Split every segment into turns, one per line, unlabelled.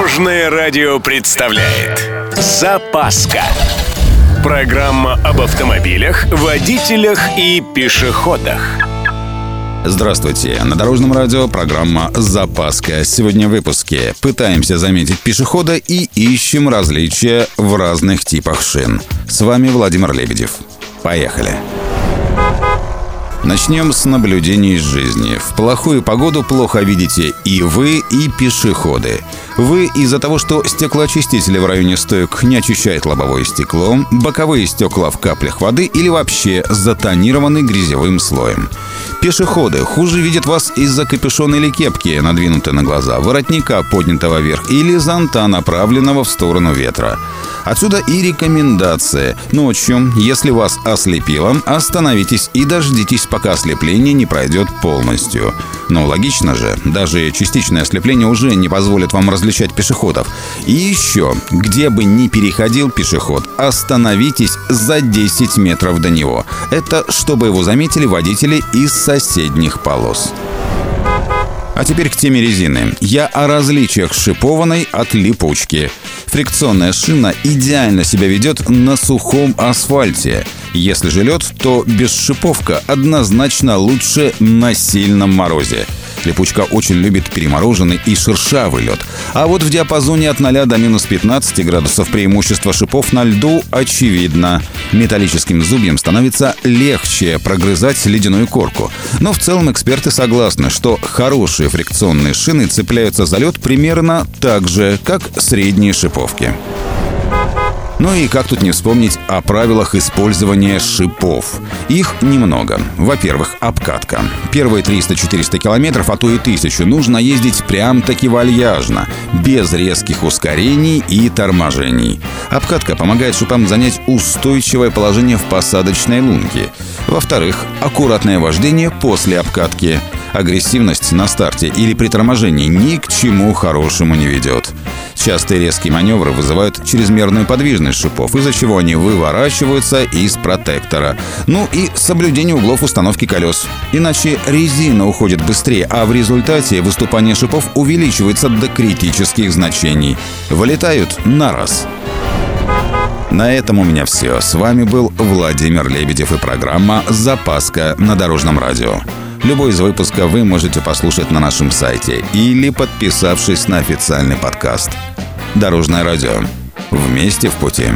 Дорожное радио представляет Запаска Программа об автомобилях, водителях и пешеходах
Здравствуйте! На Дорожном радио программа «Запаска». Сегодня в выпуске пытаемся заметить пешехода и ищем различия в разных типах шин. С вами Владимир Лебедев. Поехали! Начнем с наблюдений из жизни. В плохую погоду плохо видите и вы, и пешеходы. Вы из-за того, что стеклоочистители в районе стоек не очищают лобовое стекло, боковые стекла в каплях воды или вообще затонированы грязевым слоем. Пешеходы хуже видят вас из-за капюшона или кепки, надвинутой на глаза, воротника, поднятого вверх, или зонта, направленного в сторону ветра. Отсюда и рекомендация. Ночью, если вас ослепило, остановитесь и дождитесь, пока ослепление не пройдет полностью. Но логично же, даже частичное ослепление уже не позволит вам различать пешеходов. И еще, где бы ни переходил пешеход, остановитесь за 10 метров до него. Это чтобы его заметили водители из соседних полос. А теперь к теме резины. Я о различиях шипованной от липучки. Фрикционная шина идеально себя ведет на сухом асфальте. Если же лед, то бесшиповка однозначно лучше на сильном морозе. Липучка очень любит перемороженный и шершавый лед. А вот в диапазоне от 0 до минус 15 градусов преимущество шипов на льду очевидно. Металлическим зубьям становится легче прогрызать ледяную корку. Но в целом эксперты согласны, что хорошие фрикционные шины цепляются за лед примерно так же, как средние шиповки. Ну и как тут не вспомнить о правилах использования шипов. Их немного. Во-первых, обкатка. Первые 300-400 километров, а то и тысячу, нужно ездить прям-таки вальяжно, без резких ускорений и торможений. Обкатка помогает шипам занять устойчивое положение в посадочной лунке. Во-вторых, аккуратное вождение после обкатки. Агрессивность на старте или при торможении ни к чему хорошему не ведет. Частые резкие маневры вызывают чрезмерную подвижность шипов, из-за чего они выворачиваются из протектора. Ну и соблюдение углов установки колес. Иначе резина уходит быстрее, а в результате выступание шипов увеличивается до критических значений. Вылетают на раз. На этом у меня все. С вами был Владимир Лебедев и программа «Запаска» на Дорожном радио. Любой из выпусков вы можете послушать на нашем сайте или подписавшись на официальный подкаст. Дорожное радио. Вместе в пути.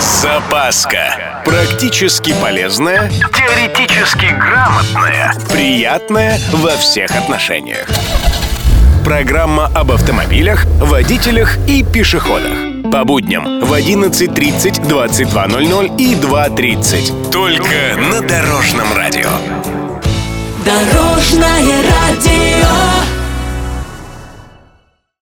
Запаска. Практически полезная, теоретически грамотная, приятная во всех отношениях. Программа об автомобилях, водителях и пешеходах. По будням в 11.30, 22.00 и 2.30. Только на Дорожном радио.
Дорожное радио